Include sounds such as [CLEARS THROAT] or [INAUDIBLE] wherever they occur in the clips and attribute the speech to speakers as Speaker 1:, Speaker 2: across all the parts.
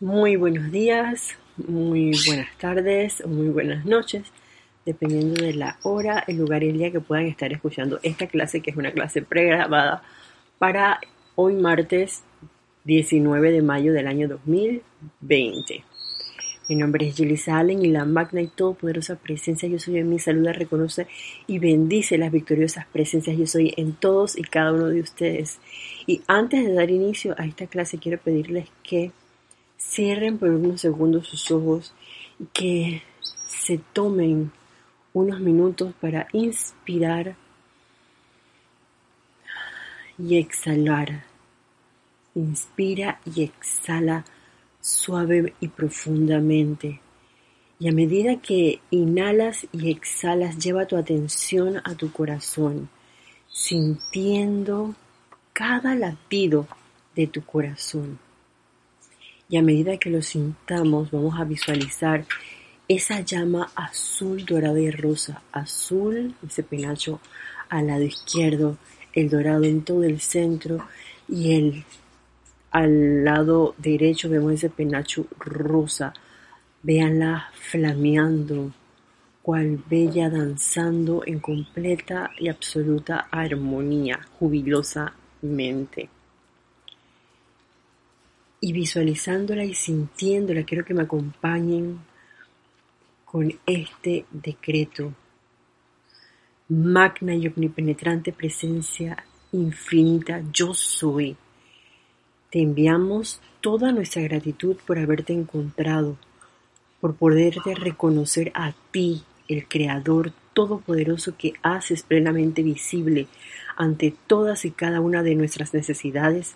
Speaker 1: Muy buenos días, muy buenas tardes, muy buenas noches, dependiendo de la hora, el lugar y el día que puedan estar escuchando esta clase, que es una clase pregrabada para hoy martes 19 de mayo del año 2020. Mi nombre es Julie Salen y la magna y todopoderosa presencia Yo Soy en mi saluda, reconoce y bendice las victoriosas presencias Yo Soy en todos y cada uno de ustedes. Y antes de dar inicio a esta clase quiero pedirles que Cierren por unos segundos sus ojos y que se tomen unos minutos para inspirar y exhalar. Inspira y exhala suave y profundamente. Y a medida que inhalas y exhalas, lleva tu atención a tu corazón, sintiendo cada latido de tu corazón. Y a medida que lo sintamos, vamos a visualizar esa llama azul, dorada y rosa. Azul, ese penacho al lado izquierdo, el dorado en todo el centro y el al lado derecho vemos ese penacho rosa. Véanla flameando, cual bella danzando en completa y absoluta armonía, jubilosamente y visualizándola y sintiéndola, quiero que me acompañen con este decreto. Magna y omnipenetrante presencia infinita, yo soy. Te enviamos toda nuestra gratitud por haberte encontrado, por poderte reconocer a ti, el Creador Todopoderoso que haces plenamente visible ante todas y cada una de nuestras necesidades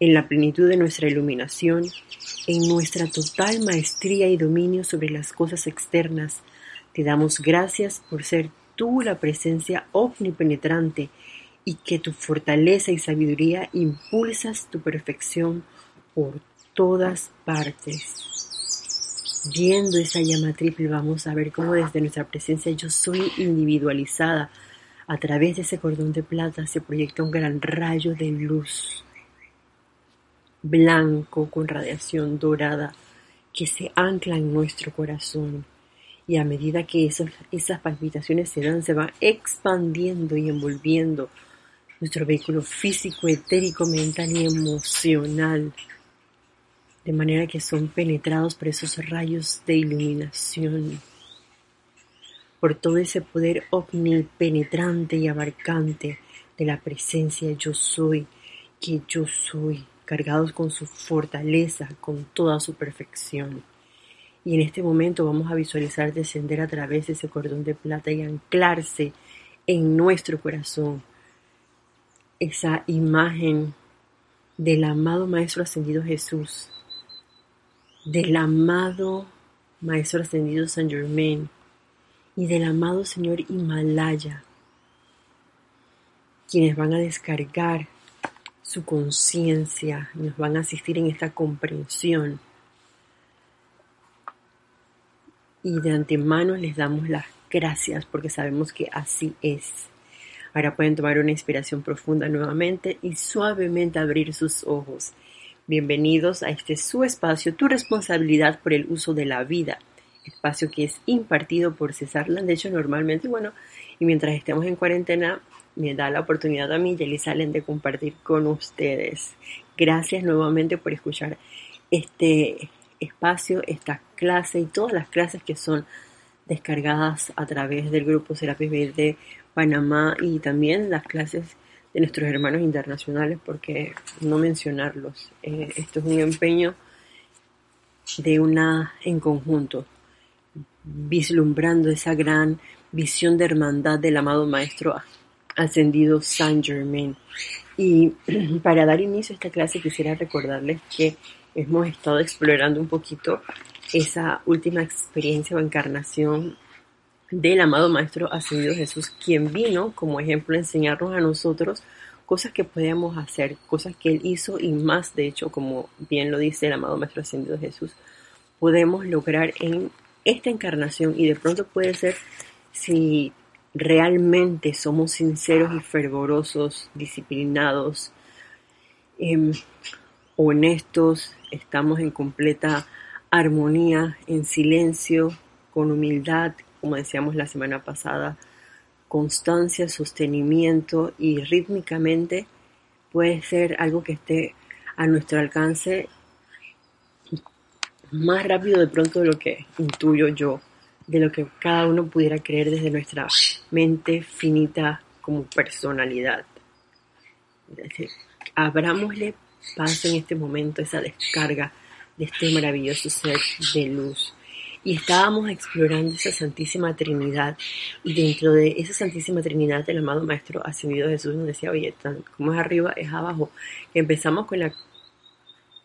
Speaker 1: en la plenitud de nuestra iluminación, en nuestra total maestría y dominio sobre las cosas externas, te damos gracias por ser tú la presencia omnipenetrante y que tu fortaleza y sabiduría impulsas tu perfección por todas partes. Viendo esa llama triple vamos a ver cómo desde nuestra presencia yo soy individualizada. A través de ese cordón de plata se proyecta un gran rayo de luz blanco con radiación dorada que se ancla en nuestro corazón. Y a medida que esas, palpitaciones se dan, se van expandiendo y envolviendo nuestro vehículo físico, etérico, mental y emocional. De manera que son penetrados por esos rayos de iluminación. Por todo ese poder omnipenetrante y abarcante de la presencia yo soy, que yo soy cargados con su fortaleza, con toda su perfección. Y en este momento vamos a visualizar descender a través de ese cordón de plata y anclarse en nuestro corazón esa imagen del amado Maestro Ascendido Jesús, del amado Maestro Ascendido San Germain y del amado Señor Himalaya, quienes van a descargar su conciencia, nos van a asistir en esta comprensión. Y de antemano les damos las gracias porque sabemos que así es. Ahora pueden tomar una inspiración profunda nuevamente y suavemente abrir sus ojos. Bienvenidos a este su espacio, tu responsabilidad por el uso de la vida. Espacio que es impartido por César De hecho, normalmente, bueno, y mientras estemos en cuarentena, me da la oportunidad a mí, Yeli Salen, de compartir con ustedes. Gracias nuevamente por escuchar este espacio, esta clase y todas las clases que son descargadas a través del grupo Serapis B de Panamá y también las clases de nuestros hermanos internacionales, porque no mencionarlos. Eh, esto es un empeño de una en conjunto, vislumbrando esa gran visión de hermandad del amado Maestro ascendido Saint Germain. Y [CLEARS THROAT] para dar inicio a esta clase quisiera recordarles que hemos estado explorando un poquito esa última experiencia o encarnación del amado Maestro Ascendido Jesús, quien vino como ejemplo a enseñarnos a nosotros cosas que podíamos hacer, cosas que Él hizo y más, de hecho, como bien lo dice el amado Maestro Ascendido Jesús, podemos lograr en esta encarnación y de pronto puede ser si realmente somos sinceros y fervorosos, disciplinados, em, honestos, estamos en completa armonía, en silencio, con humildad, como decíamos la semana pasada, constancia, sostenimiento y rítmicamente puede ser algo que esté a nuestro alcance más rápido de pronto de lo que intuyo yo, de lo que cada uno pudiera creer desde nuestra mente finita como personalidad. abramosle paso en este momento esa descarga de este maravilloso ser de luz. Y estábamos explorando esa Santísima Trinidad. Y dentro de esa Santísima Trinidad, el amado Maestro Ascendido Jesús nos decía, oye, como es arriba, es abajo. Empezamos con la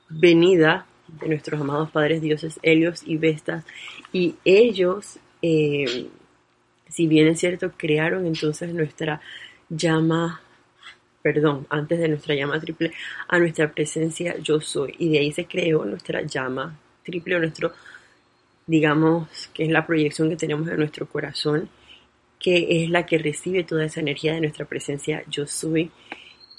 Speaker 1: venida de nuestros amados padres dioses Helios y Vestas. Y ellos, eh, si bien es cierto, crearon entonces nuestra llama perdón, antes de nuestra llama triple, a nuestra presencia yo soy. Y de ahí se creó nuestra llama triple, o nuestro, digamos, que es la proyección que tenemos en nuestro corazón, que es la que recibe toda esa energía de nuestra presencia yo soy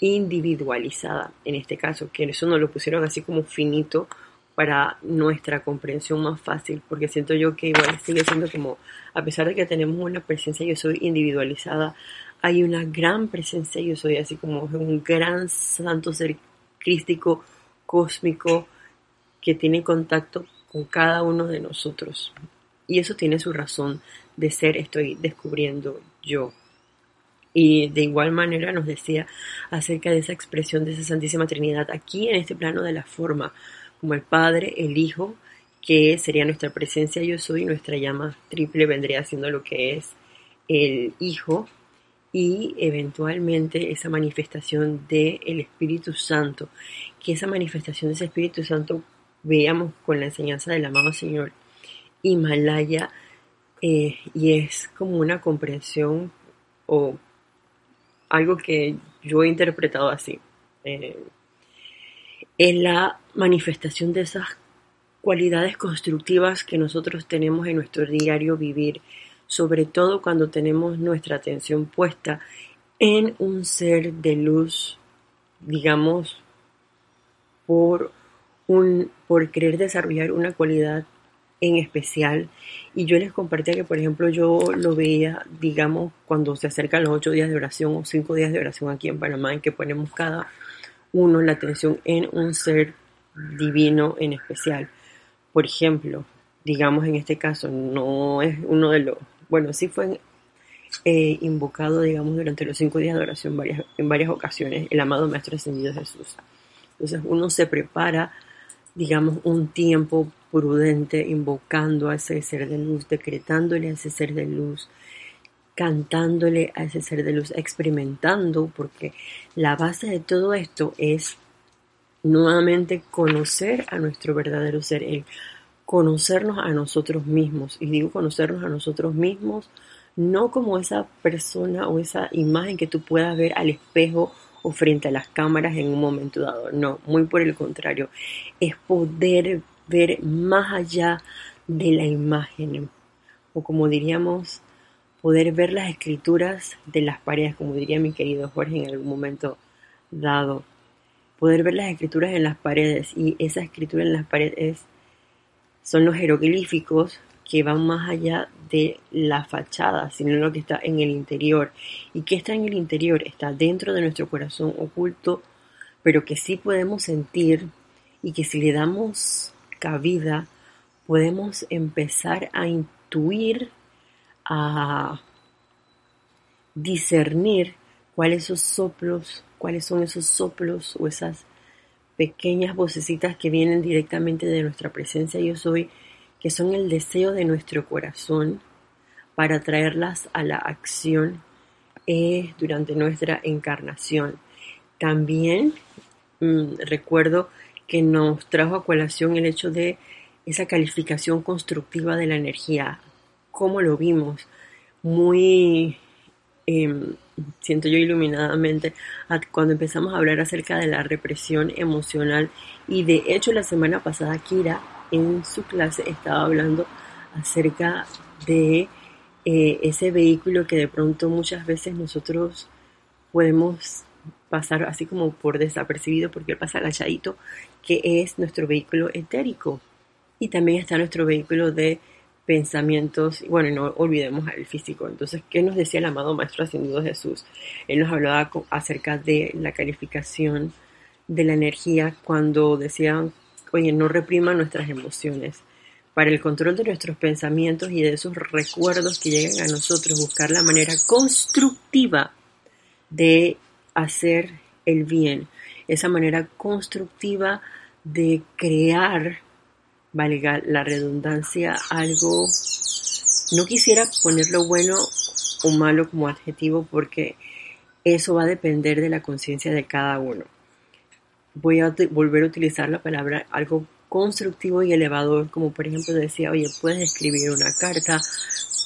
Speaker 1: individualizada, en este caso, que eso nos lo pusieron así como finito para nuestra comprensión más fácil, porque siento yo que igual sigue siendo como, a pesar de que tenemos una presencia yo soy individualizada, hay una gran presencia, yo soy así como un gran santo ser crístico, cósmico, que tiene contacto con cada uno de nosotros. Y eso tiene su razón de ser, estoy descubriendo yo. Y de igual manera nos decía acerca de esa expresión de esa Santísima Trinidad aquí en este plano de la forma, como el Padre, el Hijo, que sería nuestra presencia yo soy, nuestra llama triple vendría siendo lo que es el Hijo, y eventualmente esa manifestación del Espíritu Santo, que esa manifestación de ese Espíritu Santo veamos con la enseñanza del amado Señor Himalaya eh, y es como una comprensión o algo que yo he interpretado así. Eh, es la manifestación de esas cualidades constructivas que nosotros tenemos en nuestro diario vivir sobre todo cuando tenemos nuestra atención puesta en un ser de luz, digamos, por, un, por querer desarrollar una cualidad en especial. Y yo les compartía que, por ejemplo, yo lo veía, digamos, cuando se acercan los ocho días de oración o cinco días de oración aquí en Panamá, en que ponemos cada uno la atención en un ser divino en especial. Por ejemplo, digamos en este caso, no es uno de los bueno, sí fue eh, invocado, digamos, durante los cinco días de oración en varias ocasiones, el amado Maestro Ascendido Jesús. Entonces uno se prepara, digamos, un tiempo prudente invocando a ese ser de luz, decretándole a ese ser de luz, cantándole a ese ser de luz, experimentando, porque la base de todo esto es nuevamente conocer a nuestro verdadero ser, el conocernos a nosotros mismos. Y digo conocernos a nosotros mismos no como esa persona o esa imagen que tú puedas ver al espejo o frente a las cámaras en un momento dado. No, muy por el contrario. Es poder ver más allá de la imagen. O como diríamos, poder ver las escrituras de las paredes, como diría mi querido Jorge en algún momento dado. Poder ver las escrituras en las paredes. Y esa escritura en las paredes son los jeroglíficos que van más allá de la fachada, sino lo que está en el interior. ¿Y qué está en el interior? Está dentro de nuestro corazón oculto, pero que sí podemos sentir y que si le damos cabida, podemos empezar a intuir, a discernir cuáles esos soplos, cuáles son esos soplos o esas pequeñas vocecitas que vienen directamente de nuestra presencia yo soy, que son el deseo de nuestro corazón para traerlas a la acción eh, durante nuestra encarnación. También mm, recuerdo que nos trajo a colación el hecho de esa calificación constructiva de la energía, cómo lo vimos, muy Em, siento yo iluminadamente cuando empezamos a hablar acerca de la represión emocional y de hecho la semana pasada Kira en su clase estaba hablando acerca de eh, ese vehículo que de pronto muchas veces nosotros podemos pasar así como por desapercibido porque pasa agachadito, que es nuestro vehículo etérico. Y también está nuestro vehículo de pensamientos, bueno, no olvidemos al físico. Entonces, ¿qué nos decía el amado Maestro Ascendido Jesús? Él nos hablaba acerca de la calificación de la energía cuando decían, oye, no reprima nuestras emociones. Para el control de nuestros pensamientos y de esos recuerdos que llegan a nosotros, buscar la manera constructiva de hacer el bien, esa manera constructiva de crear valga la redundancia, algo, no quisiera ponerlo bueno o malo como adjetivo porque eso va a depender de la conciencia de cada uno. Voy a volver a utilizar la palabra algo constructivo y elevador, como por ejemplo decía, oye, puedes escribir una carta,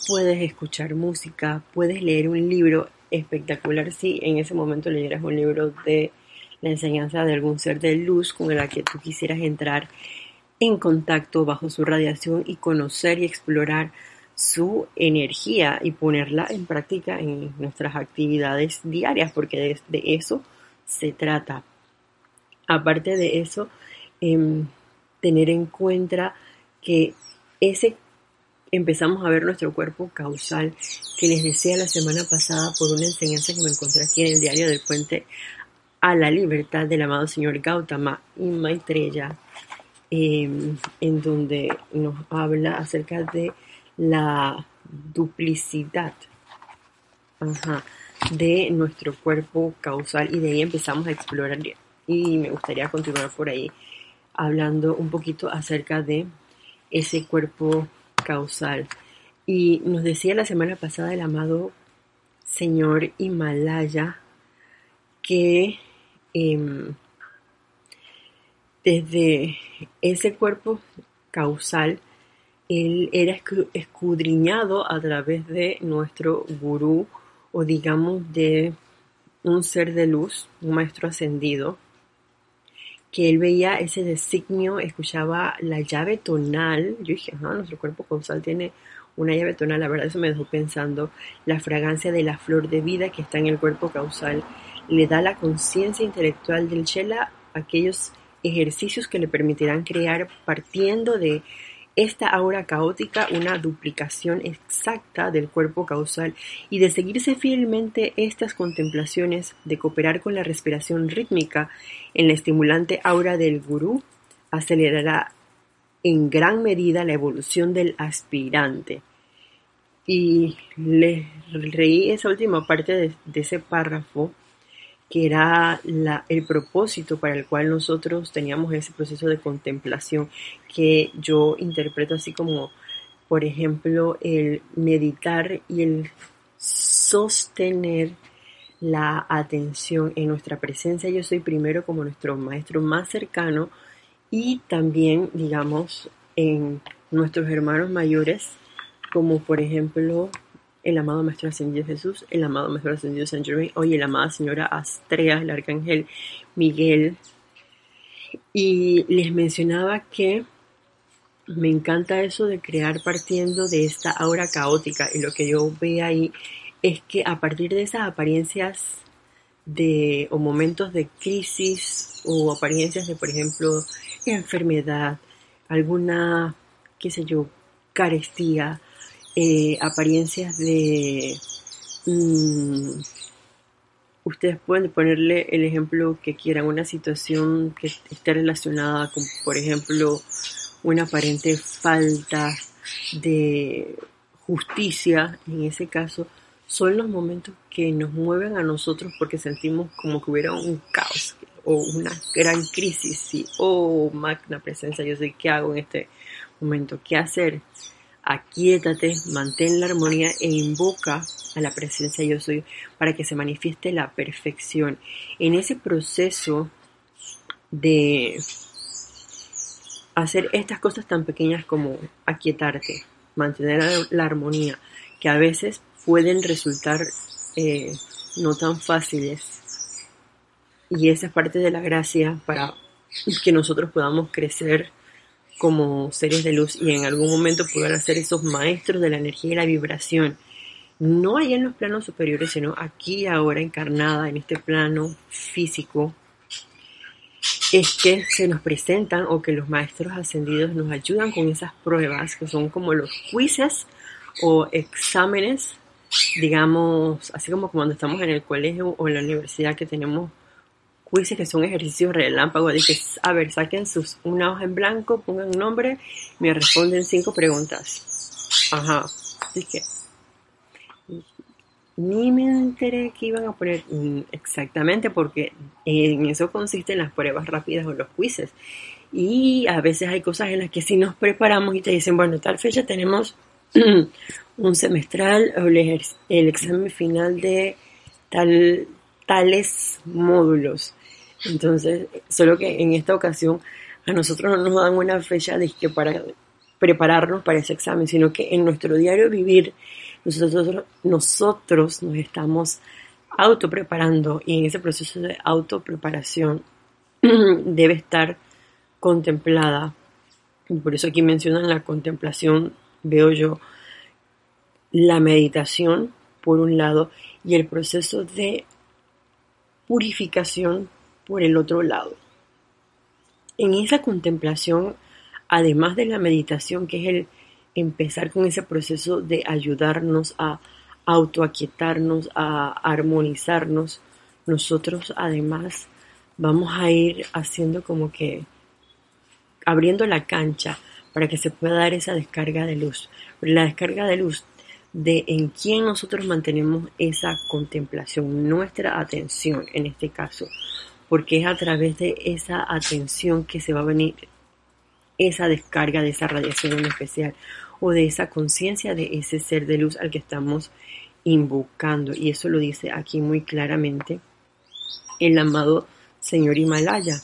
Speaker 1: puedes escuchar música, puedes leer un libro espectacular si en ese momento leyeras un libro de la enseñanza de algún ser de luz con el que tú quisieras entrar en contacto bajo su radiación y conocer y explorar su energía y ponerla en práctica en nuestras actividades diarias, porque de, eso se trata. Aparte de eso, em, tener en cuenta que ese empezamos a ver nuestro cuerpo causal que les decía la semana pasada por una enseñanza que me encontré aquí en el diario del puente a la libertad del amado señor Gautama y Maitreya Em, en donde nos habla acerca de la duplicidad de nuestro cuerpo causal y de ahí empezamos a explorar y me gustaría continuar por ahí hablando un poquito acerca de ese cuerpo causal. Y nos decía la semana pasada el amado señor Himalaya que em, desde ese cuerpo causal, él era escudriñado a través de nuestro gurú o digamos de un ser de luz, un maestro ascendido, que él veía ese designio, escuchaba la llave tonal. Yo dije, no, nuestro cuerpo causal tiene una llave tonal, la verdad eso me dejó pensando, la fragancia de la flor de vida que está en el cuerpo causal le da la conciencia intelectual del Shela a aquellos ejercicios que le permitirán crear partiendo de esta aura caótica una duplicación exacta del cuerpo causal y de seguirse fielmente estas contemplaciones, de cooperar con la respiración rítmica en la estimulante aura del gurú, acelerará en gran medida la evolución del aspirante. Y le reí esa última parte de, de ese párrafo que era el propósito para el cual nosotros teníamos ese proceso de contemplación que yo interpreto así como, por ejemplo, el meditar y el sostener la atención en nuestra presencia. Yo soy primero como nuestro maestro más cercano y también, digamos, en nuestros hermanos mayores, como por ejemplo el amado Maestro Ascendido Jesús, el amado Maestro Ascendido San Germain, hoy la amada Señora Astrea, el Arcángel Miguel. Y les mencionaba que me encanta eso de crear partiendo de esta aura caótica y lo que yo veo ahí es que a partir de esas apariencias de o momentos de crisis o apariencias de por ejemplo enfermedad, alguna qué sé yo, carestía, eh, apariencias de... Mm, ustedes pueden ponerle el ejemplo que quieran, una situación que esté relacionada con, por ejemplo, una aparente falta de justicia, en ese caso, son los momentos que nos mueven a nosotros porque sentimos como que hubiera un caos o una gran crisis y, oh, magna presencia, yo sé qué hago en este momento, qué hacer aquíétate, mantén la armonía e invoca a la presencia yo soy para que se manifieste la perfección. En ese proceso de hacer estas cosas tan pequeñas como aquietarte, mantener la armonía, que a veces pueden resultar eh, no tan fáciles. Y esa es parte de la gracia para que nosotros podamos crecer como seres de luz y en algún momento poder ser esos maestros de la energía y la vibración. No allá en los planos superiores, sino aquí ahora encarnada en este plano físico, es que se nos presentan o que los maestros ascendidos nos ayudan con esas pruebas que son como los quizzes o exámenes, digamos, así como cuando estamos en el colegio o en la universidad que tenemos quizzes que son ejercicios relámpagos de que, a ver, saquen sus, una hoja en blanco, pongan un nombre, me responden cinco preguntas. Ajá, así que ni me enteré que iban a poner mm, exactamente porque en eso consisten las pruebas rápidas o los quizzes. Y a veces hay cosas en las que si nos preparamos y te dicen, bueno, tal fecha tenemos [CLEARS THROAT] un semestral o el, examen final de tal, tales módulos. Entonces, solo que en esta ocasión a nosotros no nos dan una fecha de que para prepararnos para ese examen, sino que en nuestro diario vivir nosotros, nosotros nos estamos autopreparando y en ese proceso de autopreparación [CLEARS THROAT] debe estar contemplada. Por eso aquí mencionan la contemplación, veo yo, la meditación por un lado y el proceso de purificación por el otro lado. En esa contemplación, además de la meditación, que es el empezar con ese proceso de ayudarnos a autoaquietarnos, a armonizarnos, nosotros además vamos a ir haciendo como que abriendo la cancha para que se pueda dar esa descarga de luz. La descarga de luz de en quién nosotros mantenemos esa contemplación, nuestra atención en este caso, porque es a través de esa atención que se va a venir esa descarga de esa radiación en especial o de esa conciencia de ese ser de luz al que estamos invocando. Y eso lo dice aquí muy claramente el amado señor Himalaya.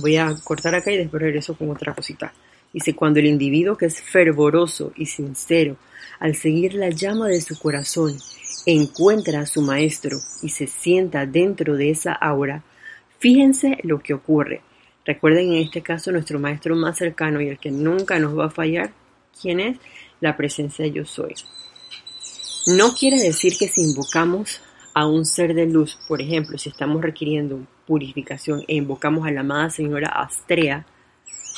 Speaker 1: Voy a cortar acá y después regreso con otra cosita. Dice, cuando el individuo que es fervoroso y sincero, al seguir la llama de su corazón, encuentra a su maestro y se sienta dentro de esa aura, fíjense lo que ocurre. Recuerden en este caso nuestro maestro más cercano y el que nunca nos va a fallar, ¿quién es? La presencia yo soy. No quiere decir que si invocamos a un ser de luz, por ejemplo, si estamos requiriendo purificación e invocamos a la amada señora Astrea,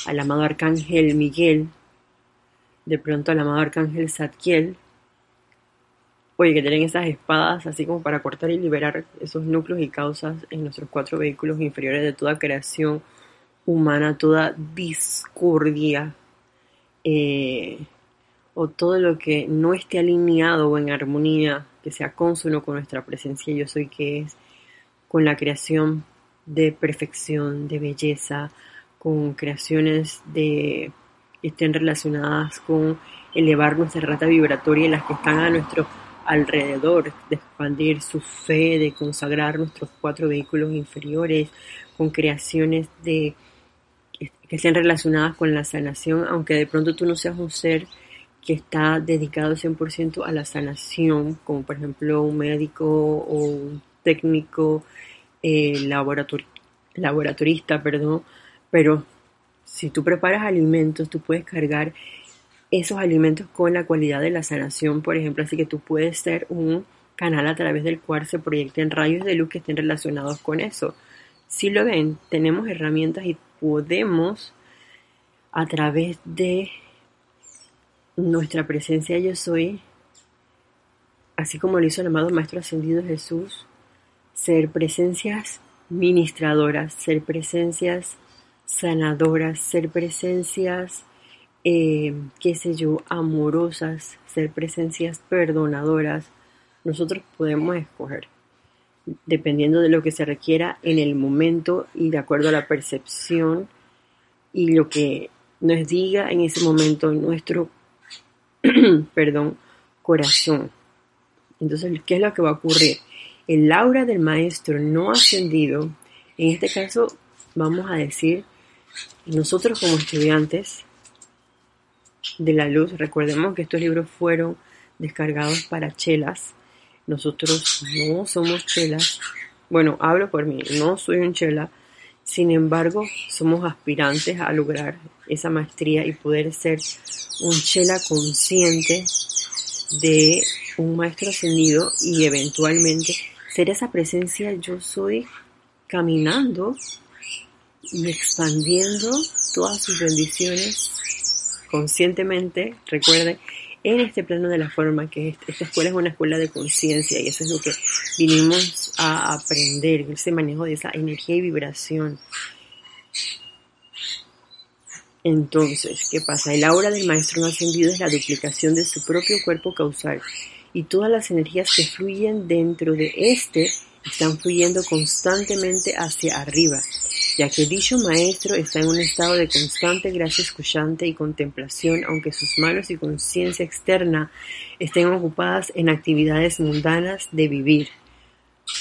Speaker 1: al amado arcángel Miguel, de pronto al amado arcángel Zadkiel, oye, que tienen esas espadas así como para cortar y liberar esos núcleos y causas en nuestros cuatro vehículos inferiores de toda creación humana, toda discordia eh, o todo lo que no esté alineado o en armonía, que sea consono con nuestra presencia yo soy que es, con la creación de perfección, de belleza, con creaciones de estén relacionadas con elevar nuestra rata vibratoria y las que están a nuestro alrededor, de expandir su fe, de consagrar nuestros cuatro vehículos inferiores, con creaciones de que estén relacionadas con la sanación, aunque de pronto tú no seas un ser que está dedicado 100% a la sanación, como por ejemplo un médico o un técnico eh, laboratorista, perdón, pero si tú preparas alimentos, tú puedes cargar esos alimentos con la cualidad de la sanación, por ejemplo, así que tú puedes ser un canal a través del cual se proyecten rayos de luz que estén relacionados con eso. Si lo ven, tenemos herramientas y podemos a través de nuestra presencia yo soy, así como lo hizo el amado Maestro Ascendido Jesús, ser presencias ministradoras, ser presencias sanadoras, ser presencias, eh, qué sé yo, amorosas, ser presencias perdonadoras. Nosotros podemos escoger dependiendo de lo que se requiera en el momento y de acuerdo a la percepción y lo que nos diga en ese momento nuestro [CLEARS THROAT] perdón, corazón. Entonces, ¿qué es lo que va a ocurrir? El aura del maestro no ascendido, en este caso vamos a decir, nosotros como estudiantes de la luz, recordemos que estos libros fueron descargados para chelas, nosotros no somos chelas. Bueno, hablo por mí, no soy un chela. Sin embargo, somos aspirantes a lograr esa maestría y poder ser un chela consciente de un maestro ascendido y eventualmente ser esa presencia yo soy caminando y expandiendo todas sus bendiciones conscientemente, recuerde, en este plano de la forma, que esta escuela es una escuela de conciencia y eso es lo que vinimos a aprender, ese manejo de esa energía y vibración. Entonces, ¿qué pasa? El aura del maestro no ascendido es la duplicación de su propio cuerpo causal y todas las energías que fluyen dentro de este están fluyendo constantemente hacia arriba, ya que dicho maestro está en un estado de constante gracia escuchante y contemplación, aunque sus manos y conciencia externa estén ocupadas en actividades mundanas de vivir.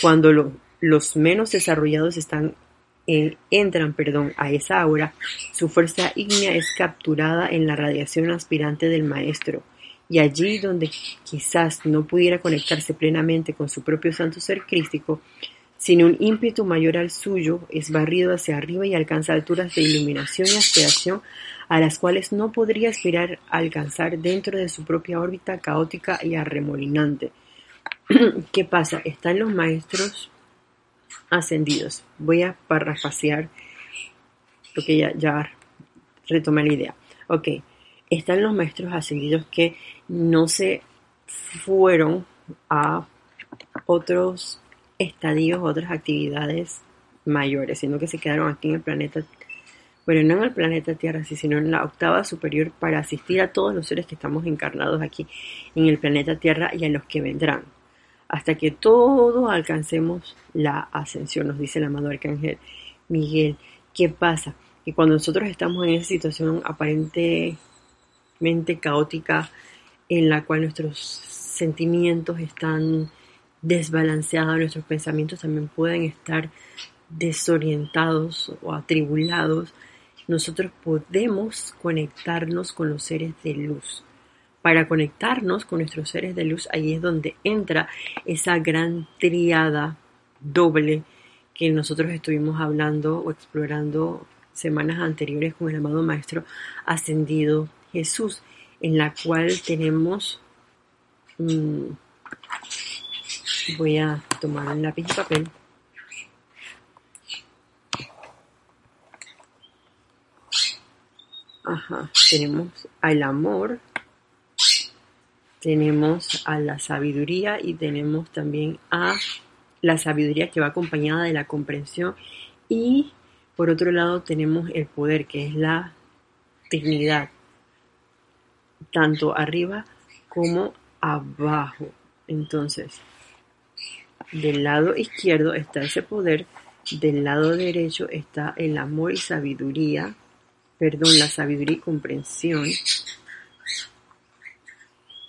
Speaker 1: Cuando los menos desarrollados están entran perdón, a esa aura, su fuerza ígnea es capturada en la radiación aspirante del maestro y allí donde quizás no pudiera conectarse plenamente con su propio santo ser crístico, sin un ímpetu mayor al suyo, es barrido hacia arriba y alcanza alturas de iluminación y aspiración a las cuales no podría aspirar a alcanzar dentro de su propia órbita caótica y arremolinante. [CLEARS THROAT] ¿Qué pasa? Están los maestros ascendidos. Voy a parrafasear porque ya, ya retomé la idea. Ok, están los maestros ascendidos que no se fueron a otros estadios, otras actividades mayores, sino que se quedaron aquí en el planeta, bueno, no en el planeta Tierra, sino en la octava superior para asistir a todos los seres que estamos encarnados aquí en el planeta Tierra y a los que vendrán, hasta que todos alcancemos la ascensión, nos dice el amado Arcángel Miguel. ¿Qué pasa? Que cuando nosotros estamos en esa situación aparentemente caótica, en la cual nuestros sentimientos están desbalanceados, nuestros pensamientos también pueden estar desorientados o atribulados, nosotros podemos conectarnos con los seres de luz. Para conectarnos con nuestros seres de luz, ahí es donde entra esa gran triada doble que nosotros estuvimos hablando o explorando semanas anteriores con el amado Maestro Ascendido Jesús en la cual tenemos, mm, voy a tomar un lápiz y papel, Ajá, tenemos al amor, tenemos a la sabiduría y tenemos también a la sabiduría que va acompañada de la comprensión. Y por otro lado tenemos el poder que es la dignidad tanto arriba como abajo. Entonces, del lado izquierdo está ese poder, del lado derecho está el amor y sabiduría, perdón, la sabiduría y comprensión.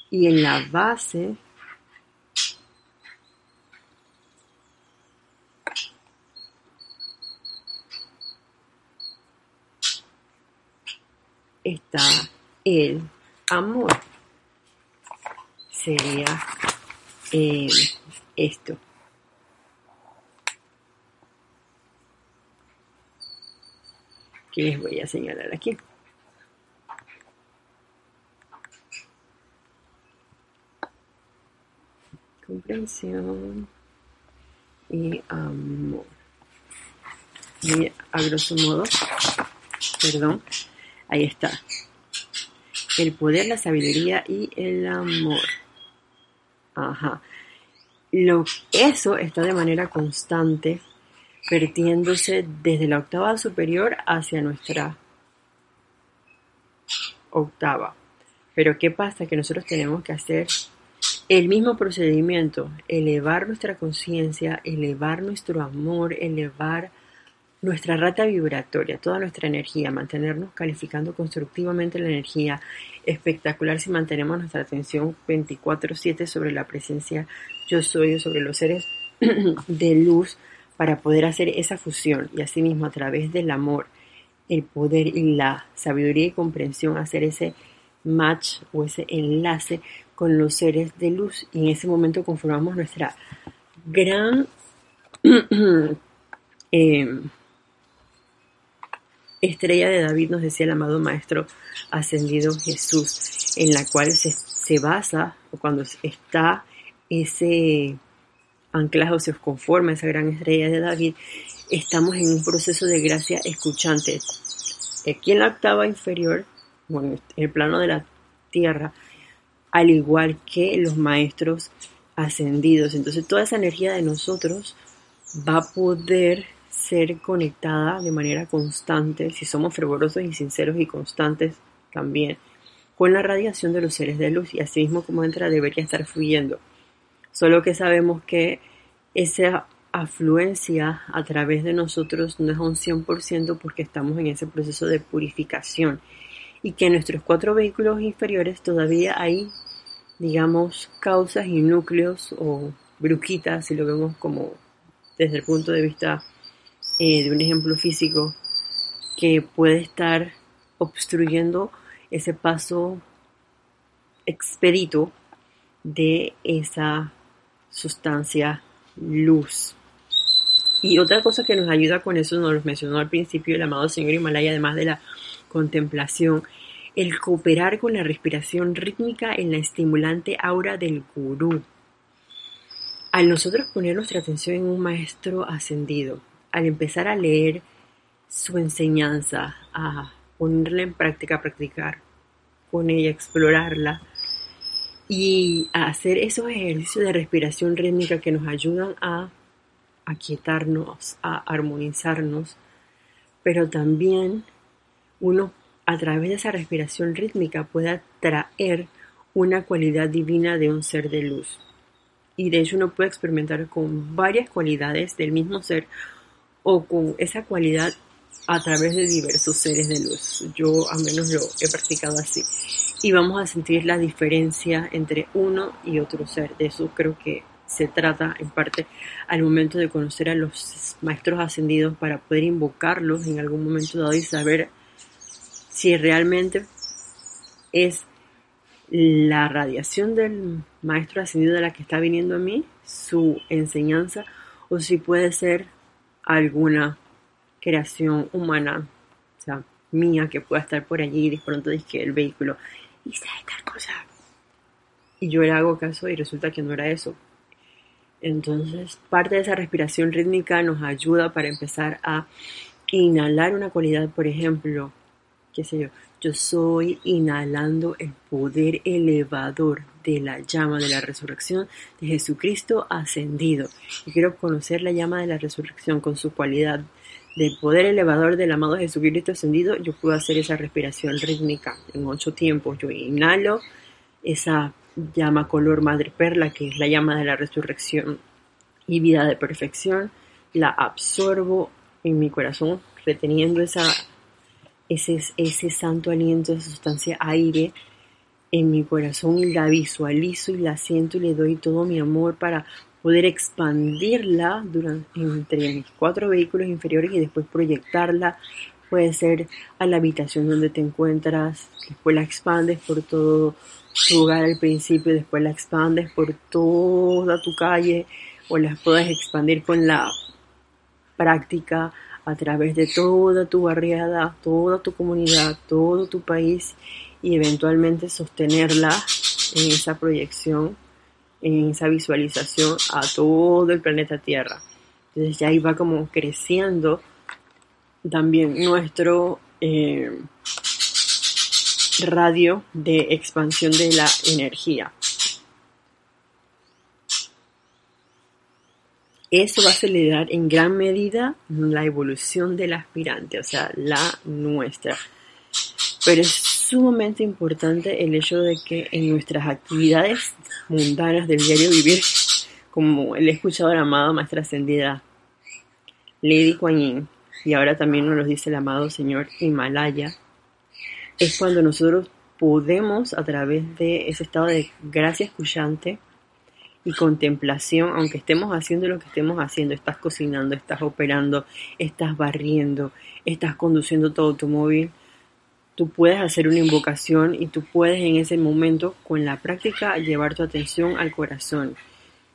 Speaker 1: Y en la base está el amor sería eh, esto. Que les voy a señalar aquí. Comprensión y amor. Y a grosso modo, perdón, ahí está el poder, la sabiduría y el amor. Ajá. Lo, eso está de manera constante vertiéndose desde la octava superior hacia nuestra octava. Pero ¿qué pasa? Que nosotros tenemos que hacer el mismo procedimiento, elevar nuestra conciencia, elevar nuestro amor, elevar nuestra rata vibratoria, toda nuestra energía, mantenernos calificando constructivamente la energía, espectacular si mantenemos nuestra atención 24/7 sobre la presencia yo soy, sobre los seres [CLEARS THROAT] de luz, para poder hacer esa fusión y asimismo a través del amor, el poder y la sabiduría y comprensión hacer ese match o ese enlace con los seres de luz. Y en ese momento conformamos nuestra gran eh, [CLEARS THROAT] estrella de David, nos decía el amado Maestro ascendido Jesús, en la cual se, se basa, o cuando está ese anclaje o se conforma esa gran estrella de David, estamos en un proceso de gracia escuchante. Aquí en la octava inferior, bueno, en el plano de la tierra, al igual que los maestros ascendidos. Entonces toda esa energía de nosotros va a poder ser conectada de manera constante, si somos fervorosos y sinceros y constantes también, con la radiación de los seres de luz y así mismo como entra debería estar fluyendo. Solo que sabemos que esa afluencia a través de nosotros no es un 100% porque estamos en ese proceso de purificación y que en nuestros cuatro vehículos inferiores todavía hay, digamos, causas y núcleos o brujitas, si lo vemos como desde el punto de vista eh, de un ejemplo físico, que puede estar obstruyendo ese paso expedito de esa sustancia luz. Y otra cosa que nos ayuda con eso, nos lo mencionó al principio el amado Señor Himalaya, además de la contemplación, el cooperar con la respiración rítmica en la estimulante aura del gurú. Al nosotros poner nuestra atención en un maestro ascendido, al empezar a leer su enseñanza, a ponerla en práctica, a practicar con ella, explorarla y a hacer esos ejercicios de respiración rítmica que nos ayudan a aquietarnos, a armonizarnos, pero también uno a través de esa respiración rítmica puede atraer una cualidad divina de un ser de luz. Y de hecho uno puede experimentar con varias cualidades del mismo ser o con esa cualidad a través de diversos seres de luz. Yo al menos lo he practicado así. Y vamos a sentir la diferencia entre uno y otro ser. De eso creo que se trata en parte al momento de conocer a los maestros ascendidos para poder invocarlos en algún momento dado y saber si realmente es la radiación del maestro ascendido de la que está viniendo a mí, su enseñanza, o si puede ser alguna creación humana, o sea, mía, que pueda estar por allí y de pronto dice el vehículo dice tal cosa. Y yo le hago caso y resulta que no era eso. Entonces, parte de esa respiración rítmica nos ayuda para empezar a inhalar una cualidad, por ejemplo, qué sé yo, yo soy inhalando el poder elevador de la llama de la resurrección de Jesucristo ascendido. Y quiero conocer la llama de la resurrección con su cualidad del poder elevador del amado Jesucristo ascendido. Yo puedo hacer esa respiración rítmica en ocho tiempos. Yo inhalo esa llama color madre perla, que es la llama de la resurrección y vida de perfección. La absorbo en mi corazón, reteniendo esa ese, ese santo aliento, esa sustancia aire en mi corazón y la visualizo y la siento y le doy todo mi amor para poder expandirla durante, entre mis cuatro vehículos inferiores y después proyectarla. Puede ser a la habitación donde te encuentras, después la expandes por todo tu hogar al principio, después la expandes por toda tu calle o las puedes expandir con la práctica a través de toda tu barriada, toda tu comunidad, todo tu país y eventualmente sostenerla en esa proyección, en esa visualización a todo el planeta Tierra. Entonces ya ahí va como creciendo también nuestro eh, radio de expansión de la energía. Eso va a acelerar en gran medida la evolución del aspirante, o sea, la nuestra. Pero es sumamente importante el hecho de que en nuestras actividades mundanas del diario vivir, como he escuchado la amada maestra ascendida Lady Kuan Yin, y ahora también nos lo dice el amado señor Himalaya, es cuando nosotros podemos a través de ese estado de gracia escuchante y contemplación, aunque estemos haciendo lo que estemos haciendo, estás cocinando, estás operando, estás barriendo, estás conduciendo tu automóvil, tú puedes hacer una invocación y tú puedes en ese momento con la práctica llevar tu atención al corazón,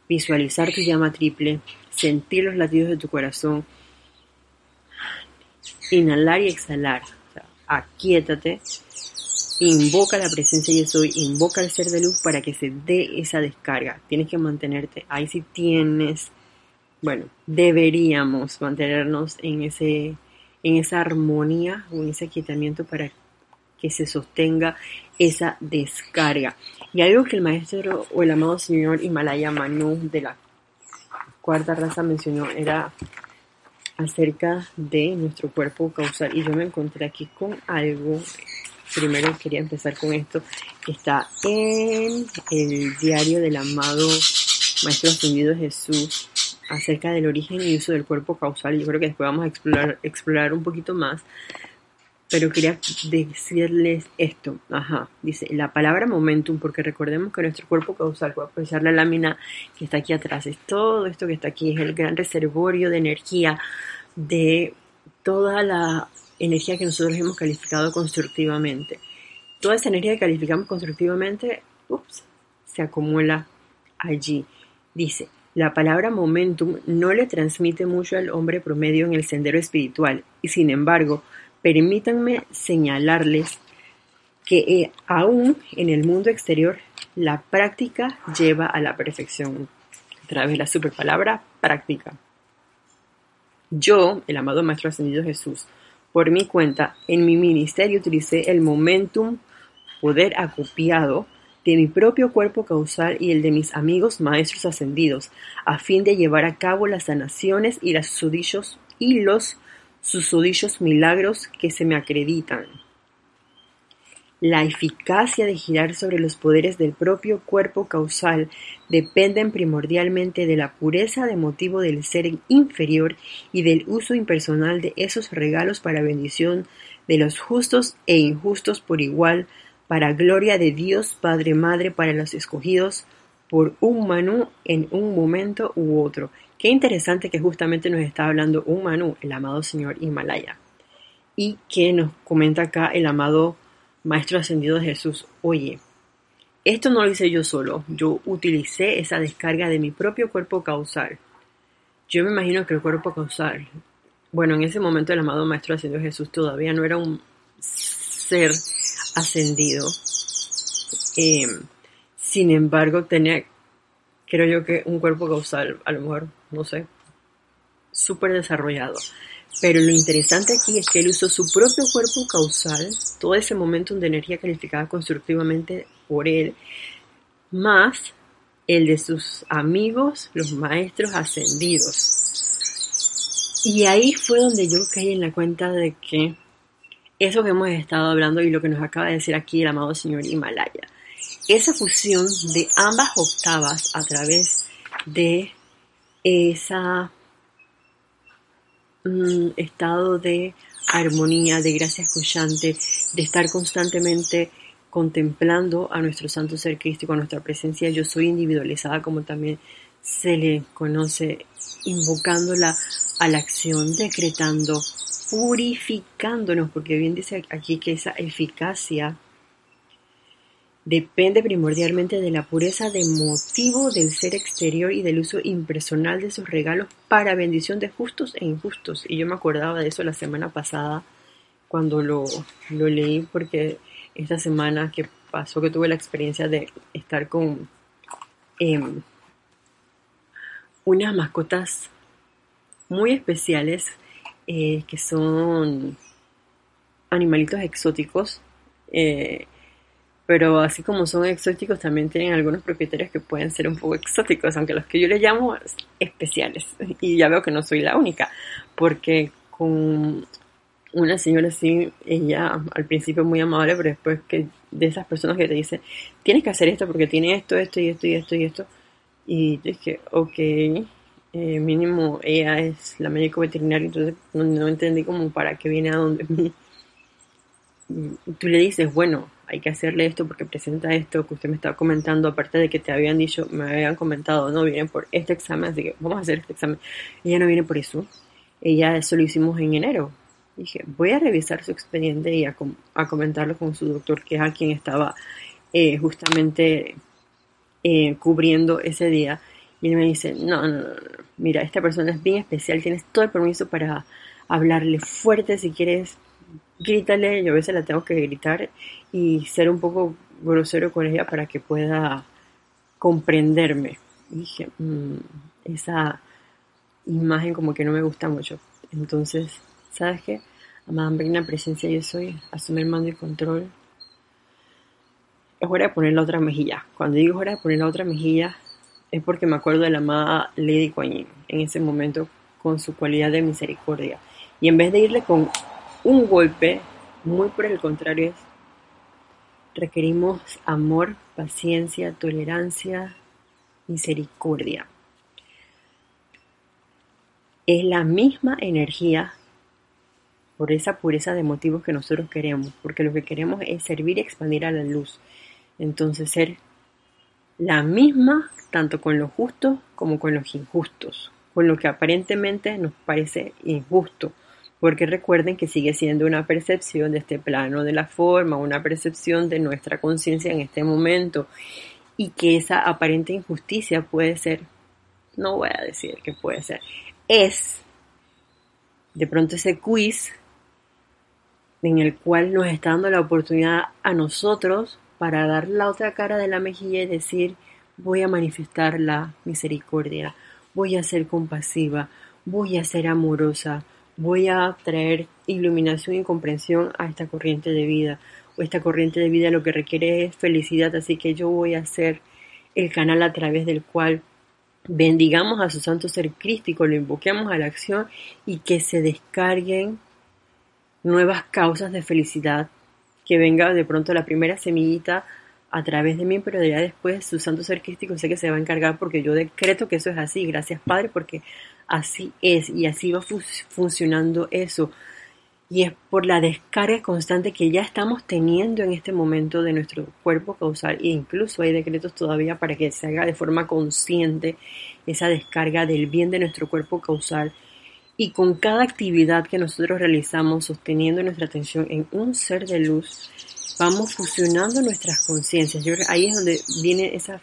Speaker 1: visualizar tu llama triple, sentir los latidos de tu corazón inhalar y exhalar. O aquíétate, invoca la presencia de soy, invoca el ser de luz para que se dé esa descarga. Tienes que mantenerte. Ahí si tienes, bueno, deberíamos mantenernos en ese en esa armonía o en ese aquietamiento para que se sostenga esa descarga. Y algo que el maestro o el amado señor Himalaya Manu de la cuarta raza mencionó era acerca de nuestro cuerpo causal. Y yo me encontré aquí con algo. Primero quería empezar con esto, está en el diario del amado Maestro Ascendido Jesús acerca del origen y uso del cuerpo causal. Yo creo que después vamos a explorar, explorar un poquito más. Pero quería decirles esto. Ajá. Dice la palabra momentum, porque recordemos que nuestro cuerpo causal, a aprovechar la lámina que está aquí atrás, es todo esto que está aquí, es el gran reservorio de energía de toda la energía que nosotros hemos calificado constructivamente. Toda esa energía que calificamos constructivamente, ups, se acumula allí. Dice, la palabra momentum no le transmite mucho al hombre promedio en el sendero espiritual y sin embargo, permítanme señalarles que eh, aún en el mundo exterior la práctica lleva a la perfección. A través de la superpalabra práctica. Yo, el amado Maestro Ascendido Jesús, por mi cuenta, en mi ministerio utilicé el momentum, poder acopiado de mi propio cuerpo causal y el de mis amigos maestros ascendidos, a fin de llevar a cabo las sanaciones y, las susodichos, y los susodichos milagros que se me acreditan. La eficacia de girar sobre los poderes del propio cuerpo causal dependen primordialmente de la pureza de motivo del ser inferior y del uso impersonal de esos regalos para bendición de los justos e injustos por igual, para gloria de Dios Padre Madre para los escogidos por un Manú en un momento u otro. Qué interesante que justamente nos está hablando un Manú, el amado Señor Himalaya. Y que nos comenta acá el amado Maestro Ascendido de Jesús. Oye, esto no lo hice yo solo, yo utilicé esa descarga de mi propio cuerpo causal. Yo me imagino que el cuerpo causal, bueno, en ese momento el amado Maestro Ascendido de Jesús todavía no era un ser ascendido. Eh, sin embargo, tenía, creo yo que un cuerpo causal, a lo mejor, no sé, súper desarrollado. Pero lo interesante aquí es que él usó su propio cuerpo causal, todo ese momento de energía calificada constructivamente por él, más el de sus amigos, los maestros ascendidos. Y ahí fue donde yo caí en la cuenta de que eso que hemos estado hablando y lo que nos acaba de decir aquí el amado señor Himalaya. Esa fusión de ambas octavas a través de esa mm, estado de armonía, de gracia escuchante, de estar constantemente contemplando a nuestro santo ser crístico, a nuestra presencia yo soy individualizada como también se le conoce, invocándola a la acción, decretando purificándonos, porque bien dice aquí que esa eficacia depende primordialmente de la pureza de motivo del ser exterior y del uso impersonal de sus regalos para bendición de justos e injustos. Y yo me acordaba de eso la semana pasada cuando lo, lo leí porque esta semana que pasó que tuve la experiencia de estar con em, unas mascotas muy especiales eh, que son animalitos exóticos, eh, pero así como son exóticos también tienen algunos propietarios que pueden ser un poco exóticos, aunque los que yo les llamo especiales. Y ya veo que no soy la única, porque con una señora así, ella al principio muy amable, pero después que de esas personas que te dicen, tienes que hacer esto porque tiene esto, esto y esto y esto y esto. Y dije, ok, eh, mínimo ella es la médico veterinaria, entonces no, entendí como para qué viene a donde mí. [LAUGHS] Tú le dices, bueno, hay que hacerle esto porque presenta esto que usted me estaba comentando, aparte de que te habían dicho, me habían comentado, no, vienen por este examen, así que vamos a hacer este examen. Ella no viene por eso, ella eso lo hicimos en enero. Dije, voy a revisar su expediente y a, comentarlo con su doctor, que es a quien estaba eh, justamente eh, cubriendo ese día y él me dice, no, no, no, mira, esta persona es bien especial, tienes todo el permiso para hablarle fuerte si quieres, grítale, yo a veces la tengo que gritar y ser un poco grosero con ella para que pueda comprenderme. dije, mm, esa imagen como que no me gusta mucho. Entonces, ¿sabes qué? Amada Reina Presencia yo soy, asumir mando y control. Es hora de poner la otra mejilla. Cuando digo hora de poner la otra mejilla, es porque me acuerdo de la amada Lady Kuan en ese momento con su cualidad de misericordia. Y en vez de irle con un golpe, muy por el contrario, es, requerimos amor, paciencia, tolerancia, misericordia. Es la misma energía por esa pureza de motivos que nosotros queremos, porque lo que queremos es servir y expandir a la luz. Entonces ser la misma tanto con los justos como con los injustos, con lo que aparentemente nos parece injusto, porque recuerden que sigue siendo una percepción de este plano de la forma, una percepción de nuestra conciencia en este momento, y que esa aparente injusticia puede ser, no voy a decir que puede ser, es de pronto ese quiz en el cual nos está dando la oportunidad a nosotros para dar la otra cara de la mejilla y decir, voy a manifestar la misericordia, voy a ser compasiva, voy a ser amorosa, voy a traer iluminación y comprensión a esta corriente de vida. O esta corriente de vida lo que requiere es felicidad, así que yo voy a ser el canal a través del cual bendigamos a su santo ser crístico, lo invoquemos a la acción y que se descarguen nuevas causas de felicidad, que venga de pronto la primera semillita a través de mí, pero ya después su santo ser crístico sé que se va a encargar porque yo decreto que eso es así. Gracias Padre porque así es y así va funcionando eso. Y es por la descarga constante que ya estamos teniendo en este momento de nuestro cuerpo causal e incluso hay decretos todavía para que se haga de forma consciente esa descarga del bien de nuestro cuerpo causal y con cada actividad que nosotros realizamos sosteniendo nuestra atención en un ser de luz, vamos fusionando nuestras conciencias. Ahí es donde viene esa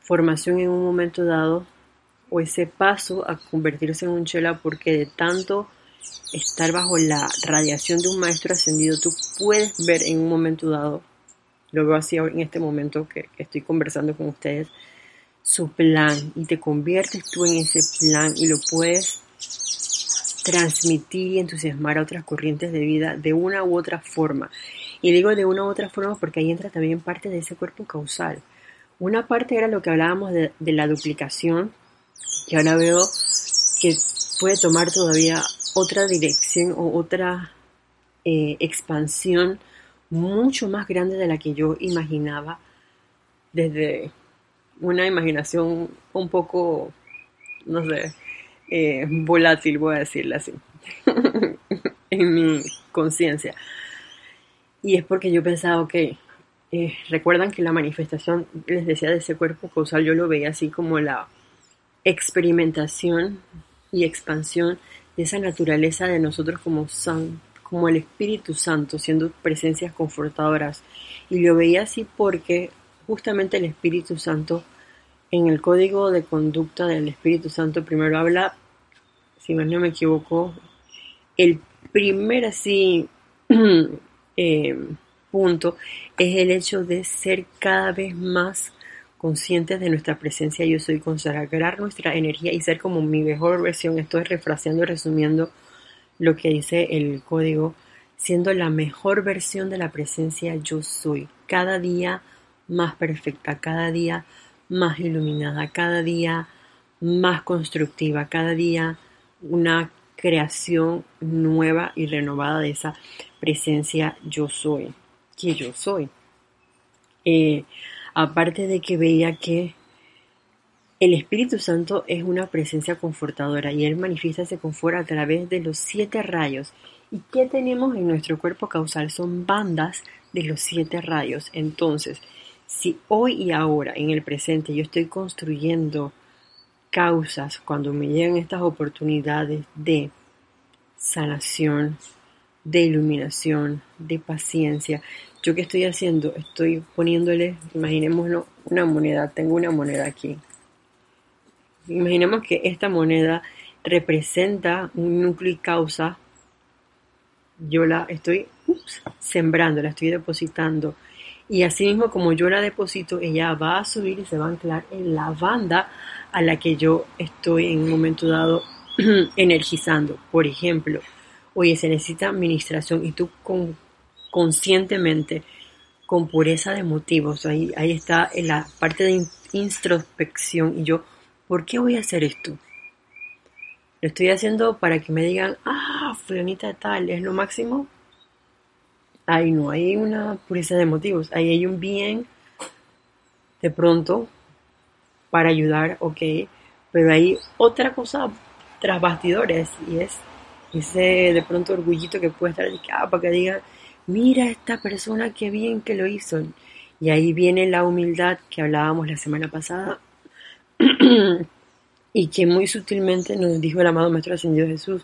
Speaker 1: formación en un momento dado o ese paso a convertirse en un chela porque de tanto estar bajo la radiación de un maestro ascendido, tú puedes ver en un momento dado, lo veo así en este momento que estoy conversando con ustedes, su plan y te conviertes tú en ese plan y lo puedes transmitir y entusiasmar a otras corrientes de vida de una u otra forma. Y digo de una u otra forma porque ahí entra también parte de ese cuerpo causal. Una parte era lo que hablábamos de, la duplicación, que ahora veo que puede tomar todavía otra dirección o otra eh, expansión mucho más grande de la que yo imaginaba desde una imaginación un poco, no sé, eh, volátil, voy a decirlo así, [LAUGHS] en mi conciencia. Y es porque yo pensaba, ok, eh, recuerdan que la manifestación, les decía, de ese cuerpo causal, yo lo veía así como la experimentación y expansión de esa naturaleza de nosotros como san, como el Espíritu Santo, siendo presencias confortadoras. Y lo veía así porque justamente el Espíritu Santo en el código de conducta del Espíritu Santo primero habla, si no me equivoco, el primer así [CLEARS THROAT] eh, punto es el hecho de ser cada vez más conscientes de nuestra presencia yo soy, consagrar nuestra energía y ser como mi mejor versión. Estoy refraseando y resumiendo lo que dice el código, siendo la mejor versión de la presencia yo soy, cada día más perfecta, cada día más iluminada, cada día más constructiva, cada día una creación nueva y renovada de esa presencia yo soy, que yo soy. Eh, aparte de que veía que el Espíritu Santo es una presencia confortadora y Él manifiesta ese confort a través de los siete rayos. ¿Y qué tenemos en nuestro cuerpo causal? Son bandas de los siete rayos. Entonces, si hoy y ahora, en el presente, yo estoy construyendo causas, cuando me llegan estas oportunidades de sanación, de iluminación, de paciencia, ¿yo qué estoy haciendo? Estoy poniéndole, imaginémoslo, una moneda, tengo una moneda aquí. Imaginemos que esta moneda representa un núcleo y causa, yo la estoy sembrando, la estoy depositando. Y así mismo como yo la deposito, ella va a subir y se va a anclar en la banda a la que yo estoy en un momento dado [CLEARS THROAT] energizando. Por ejemplo, oye, se necesita administración y tú con, conscientemente, con pureza de motivos, ahí, ahí está en la parte de introspección y yo, ¿por qué voy a hacer esto? Lo estoy haciendo para que me digan, ah, fulanita tal, es lo máximo. Ahí no hay una pureza de motivos, ahí hay un bien de pronto para ayudar, ok, pero hay otra cosa tras bastidores y es ese de pronto orgullito que puede estar dedicado para que diga, mira esta persona qué bien que lo hizo. Y ahí viene la humildad que hablábamos la semana pasada [CLEARS THROAT] y que muy sutilmente nos dijo el amado Maestro Ascendido Jesús,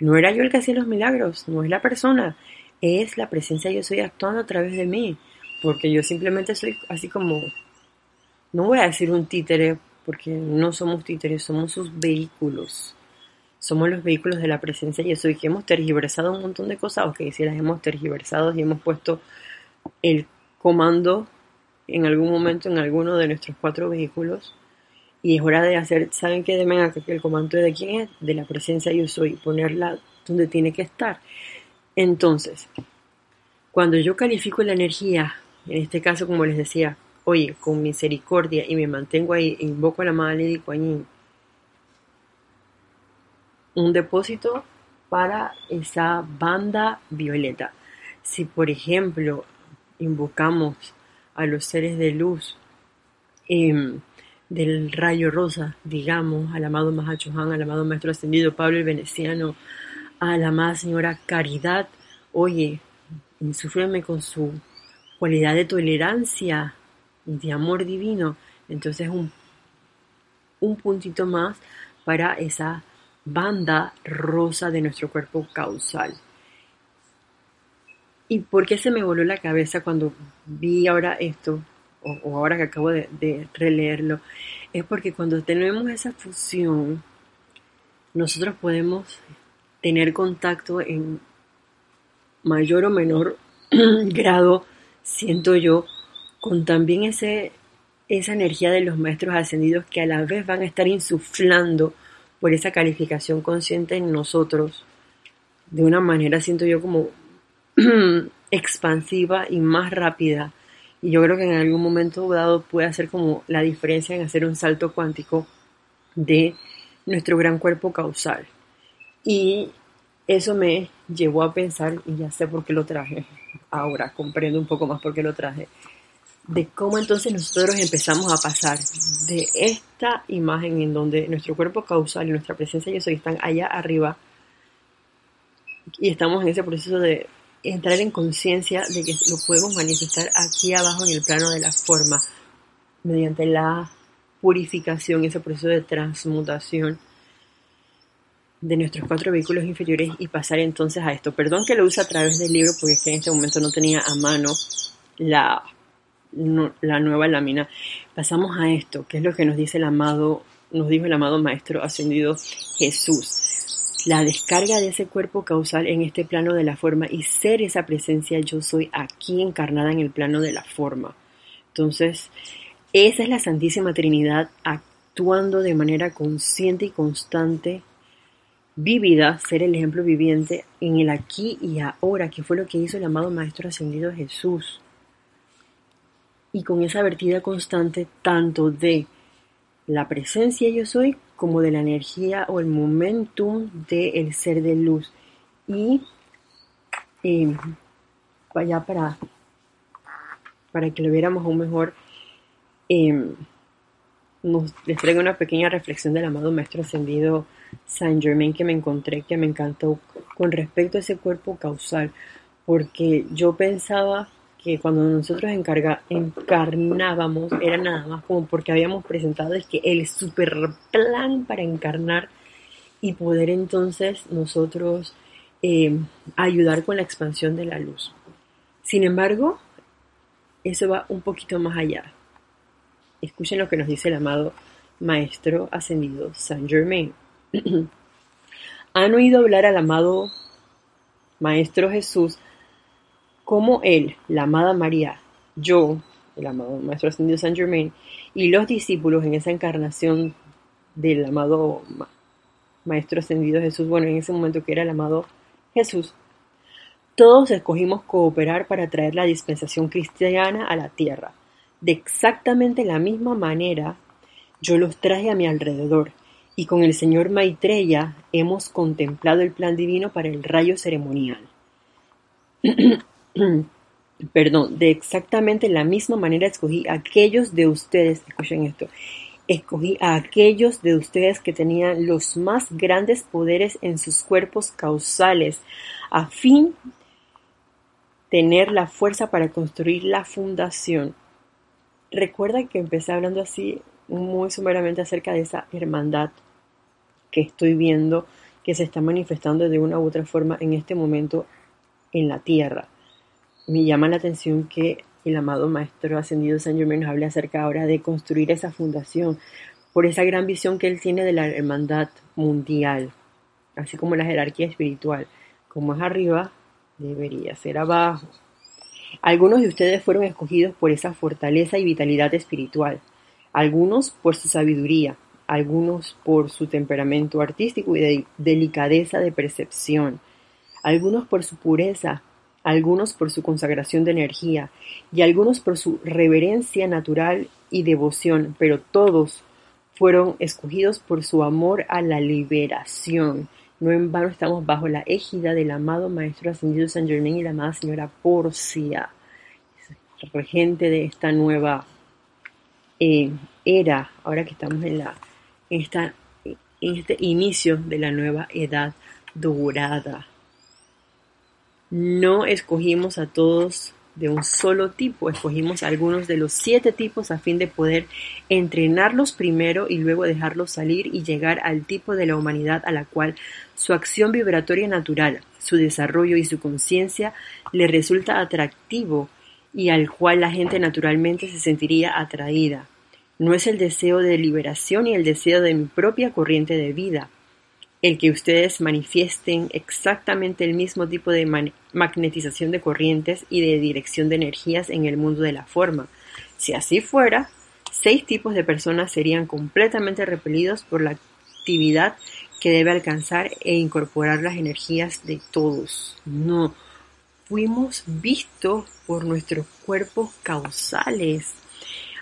Speaker 1: no era yo el que hacía los milagros, no es la persona, es la presencia yo soy actuando a través de mí, porque yo simplemente soy así como, no voy a decir un títere, porque no somos títeres, somos sus vehículos somos los vehículos de la presencia y eso y que hemos tergiversado un montón de cosas, o que si las hemos tergiversado y hemos puesto el comando en algún momento en alguno de nuestros cuatro vehículos y es hora de hacer, ¿saben qué? Demen acá que el comando de quién es, de la presencia yo soy, ponerla donde tiene que estar. Entonces, cuando yo califico la energía, en este caso como les decía, oye, con misericordia y me mantengo ahí, invoco a la Madre de Kuan un depósito para esa banda violeta. Si por ejemplo invocamos a los seres de luz em, del rayo rosa, digamos, al amado Mahachohan, al amado Maestro Ascendido Pablo el Veneciano, a la amada Señora Caridad, oye, insúfreme con su cualidad de tolerancia y de amor divino. Entonces un, un puntito más para esa banda rosa de nuestro cuerpo causal. ¿Y por qué se me voló la cabeza cuando vi ahora esto, o, ahora que acabo de, releerlo? Es porque cuando tenemos esa fusión, nosotros podemos tener contacto en mayor o menor [CLEARS THROAT] grado, siento yo, con también ese, esa energía de los maestros ascendidos que a la vez van a estar insuflando por esa calificación consciente en nosotros de una manera, siento yo, como [CLEARS THROAT] expansiva y más rápida. Y yo creo que en algún momento dado puede hacer como la diferencia en hacer un salto cuántico de nuestro gran cuerpo causal. Y eso me llevó a pensar, y ya sé por qué lo traje, ahora comprendo un poco más por qué lo traje, de cómo entonces nosotros empezamos a pasar de esta imagen en donde nuestro cuerpo causal y nuestra presencia y eso están allá arriba y estamos en ese proceso de entrar en conciencia de que lo podemos manifestar aquí abajo en el plano de la forma mediante la purificación, ese proceso de transmutación de nuestros cuatro vehículos inferiores y pasar entonces a esto. Perdón que lo use a través del libro porque es que en este momento no tenía a mano la la nueva lámina, pasamos a esto, que es lo que nos dice el amado, nos dijo el amado Maestro ascendido Jesús. La descarga de ese cuerpo causal en este plano de la forma y ser esa presencia yo soy aquí encarnada en el plano de la forma. Entonces, esa es la Santísima Trinidad actuando de manera consciente y constante, vívida, ser el ejemplo viviente en el aquí y ahora, que fue lo que hizo el amado Maestro Ascendido Jesús y con esa vertida constante tanto de la presencia yo soy como de la energía o el momentum del ser de luz. Y eh, vaya para, para que lo viéramos aún mejor, eh, nos, les traigo una pequeña reflexión del amado Maestro Ascendido Saint Germain que me encontré, que me encantó con respecto a ese cuerpo causal, porque yo pensaba que cuando nosotros encarnábamos era nada más como porque habíamos presentado es que el super plan para encarnar y poder entonces nosotros eh, ayudar con la expansión de la luz. Sin embargo, eso va un poquito más allá. Escuchen lo que nos dice el amado Maestro Ascendido Saint Germain. [CLEARS THROAT] Han oído hablar al amado Maestro Jesús como él, la amada María, yo, el amado Maestro Ascendido San Germain, y los discípulos en esa encarnación del amado Maestro Ascendido Jesús, bueno, en ese momento que era el amado Jesús, todos escogimos cooperar para traer la dispensación cristiana a la tierra. De exactamente la misma manera, yo los traje a mi alrededor, y con el señor Maitreya hemos contemplado el plan divino para el rayo ceremonial. [CLEARS THROAT] [CLEARS THROAT] Perdón, de exactamente la misma manera escogí a aquellos de ustedes, escuchen esto, escogí a aquellos de ustedes que tenían los más grandes poderes en sus cuerpos causales, a fin tener la fuerza para construir la fundación. Recuerda que empecé hablando así muy sumeramente acerca de esa hermandad que estoy viendo que se está manifestando de una u otra forma en este momento en la tierra. Me llama la atención que el amado Maestro Ascendido San Germain nos hable acerca ahora de construir esa fundación, por esa gran visión que él tiene de la hermandad mundial, así como la jerarquía espiritual. Como es arriba, debería ser abajo. Algunos de ustedes fueron escogidos por esa fortaleza y vitalidad espiritual, algunos por su sabiduría, algunos por su temperamento artístico y de delicadeza de percepción, algunos por su pureza, algunos por su consagración de energía y algunos por su reverencia natural y devoción, pero todos fueron escogidos por su amor a la liberación. No en vano estamos bajo la égida del amado Maestro Ascendido San Germain y la amada señora Porcia, regente de esta nueva eh, era, ahora que estamos en la en este inicio de la nueva edad dorada. No escogimos a todos de un solo tipo, escogimos algunos de los siete tipos a fin de poder entrenarlos primero y luego dejarlos salir y llegar al tipo de la humanidad a la cual su acción vibratoria natural, su desarrollo y su conciencia le resulta atractivo y al cual la gente naturalmente se sentiría atraída. No es el deseo de liberación y el deseo de mi propia corriente de vida el que ustedes manifiesten exactamente el mismo tipo de magnetización de corrientes y de dirección de energías en el mundo de la forma. Si así fuera, seis tipos de personas serían completamente repelidos por la actividad que debe alcanzar e incorporar las energías de todos. No, fuimos vistos por nuestros cuerpos causales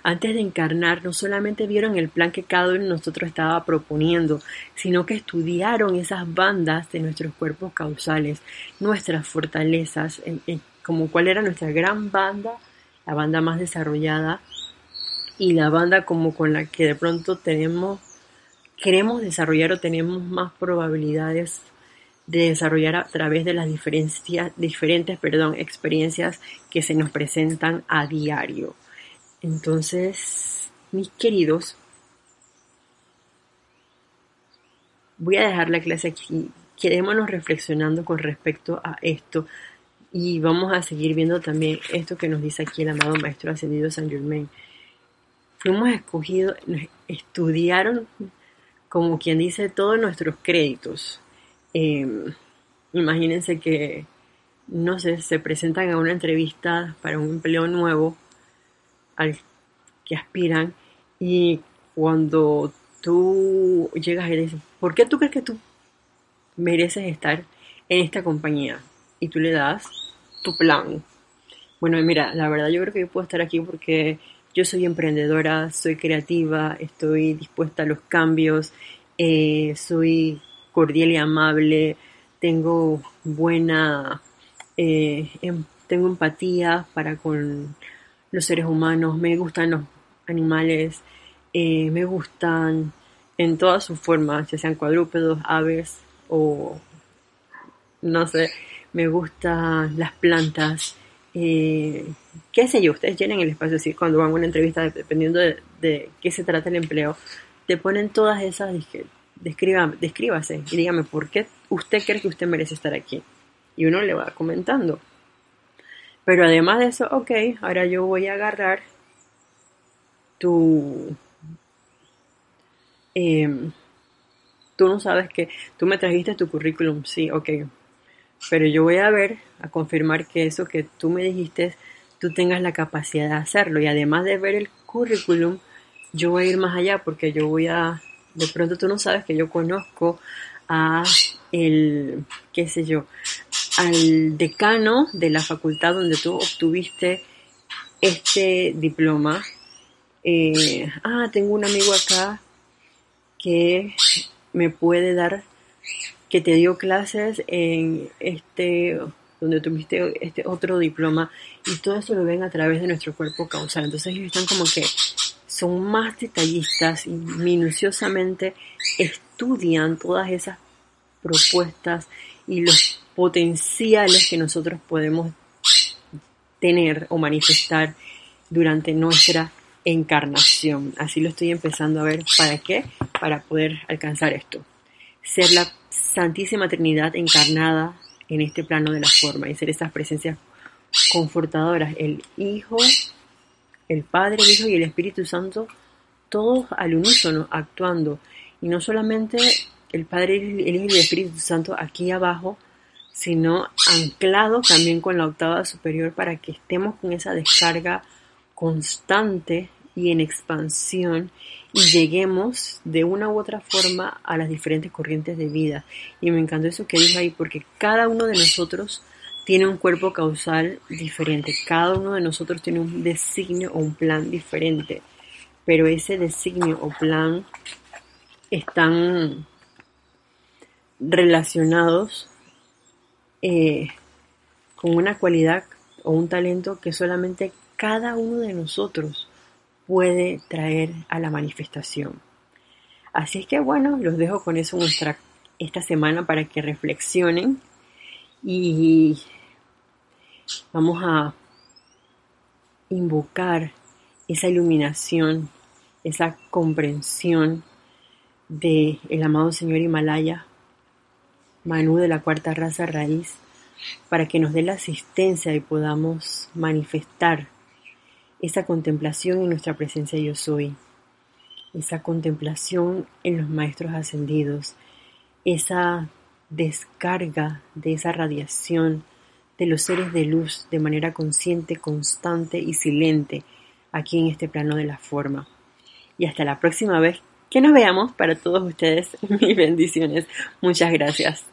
Speaker 1: antes de encarnar, no solamente vieron el plan que cada uno de nosotros estaba proponiendo, sino que estudiaron esas bandas de nuestros cuerpos causales, nuestras fortalezas, como cuál era nuestra gran banda, la banda más desarrollada y la banda como con la que de pronto tenemos, queremos desarrollar o tenemos más probabilidades de desarrollar a través de las diferentes perdón, experiencias que se nos presentan a diario. Entonces, mis queridos, voy a dejar la clase aquí. Quedémonos reflexionando con respecto a esto y vamos a seguir viendo también esto que nos dice aquí el amado Maestro Ascendido San Germain. Fuimos escogidos, estudiaron, como quien dice, todos nuestros créditos. Em, imagínense que, no sé, se presentan a una entrevista para un empleo nuevo al que aspiran y cuando tú llegas y dices, ¿por qué tú crees que tú mereces estar en esta compañía? Y tú le das tu plan. Bueno, mira, la verdad yo creo que yo puedo estar aquí porque yo soy emprendedora, soy creativa, estoy dispuesta a los cambios, eh, soy cordial y amable, tengo buena, eh, em, tengo empatía para con los seres humanos, me gustan los animales, eh, me gustan en todas sus formas, ya sean cuadrúpedos, aves o no sé, me gustan las plantas, eh, qué sé yo, ustedes llenen el espacio así cuando van a una entrevista, dependiendo de, qué se trata el empleo, te ponen todas esas, describa, descríbase y dígame por qué usted cree que usted merece estar aquí. Y uno le va comentando. Pero además de eso, ok, ahora yo voy a agarrar tu... Em, tú no sabes que tú me trajiste tu currículum, sí, ok, pero yo voy a ver, a confirmar que eso que tú me dijiste, tú tengas la capacidad de hacerlo. Y además de ver el currículum, yo voy a ir más allá porque yo voy a, de pronto tú no sabes que yo conozco a el, qué sé yo, al decano de la facultad donde tú obtuviste este diploma. Eh, ah, tengo un amigo acá que me puede dar, que te dio clases en este, donde tuviste este otro diploma y todo eso lo ven a través de nuestro cuerpo causal. Entonces ellos están como que son más detallistas y minuciosamente estudian todas esas propuestas y los potenciales que nosotros podemos tener o manifestar durante nuestra encarnación. Así lo estoy empezando a ver. ¿Para qué? Para poder alcanzar esto. Ser la Santísima Trinidad encarnada en este plano de la forma y ser esas presencias confortadoras. El Hijo, el Padre, el Hijo y el Espíritu Santo, todos al unísono actuando. Y no solamente el Padre, el Hijo y el Espíritu Santo aquí abajo, sino anclado también con la octava superior para que estemos con esa descarga constante y en expansión y lleguemos de una u otra forma a las diferentes corrientes de vida. Y me encantó eso que dijo ahí, porque cada uno de nosotros tiene un cuerpo causal diferente, cada uno de nosotros tiene un designio o un plan diferente, pero ese designio o plan están relacionados eh, con una cualidad o un talento que solamente cada uno de nosotros puede traer a la manifestación. Así es que bueno, los dejo con eso esta semana para que reflexionen y vamos a invocar esa iluminación, esa comprensión de el amado Señor Himalaya Manú de la cuarta raza raíz, para que nos dé la asistencia y podamos manifestar esa contemplación en nuestra presencia yo soy, esa contemplación en los maestros ascendidos, esa descarga de esa radiación de los seres de luz de manera consciente, constante y silente aquí en este plano de la forma. Y hasta la próxima vez que nos veamos para todos ustedes, [LAUGHS] mis bendiciones. Muchas gracias.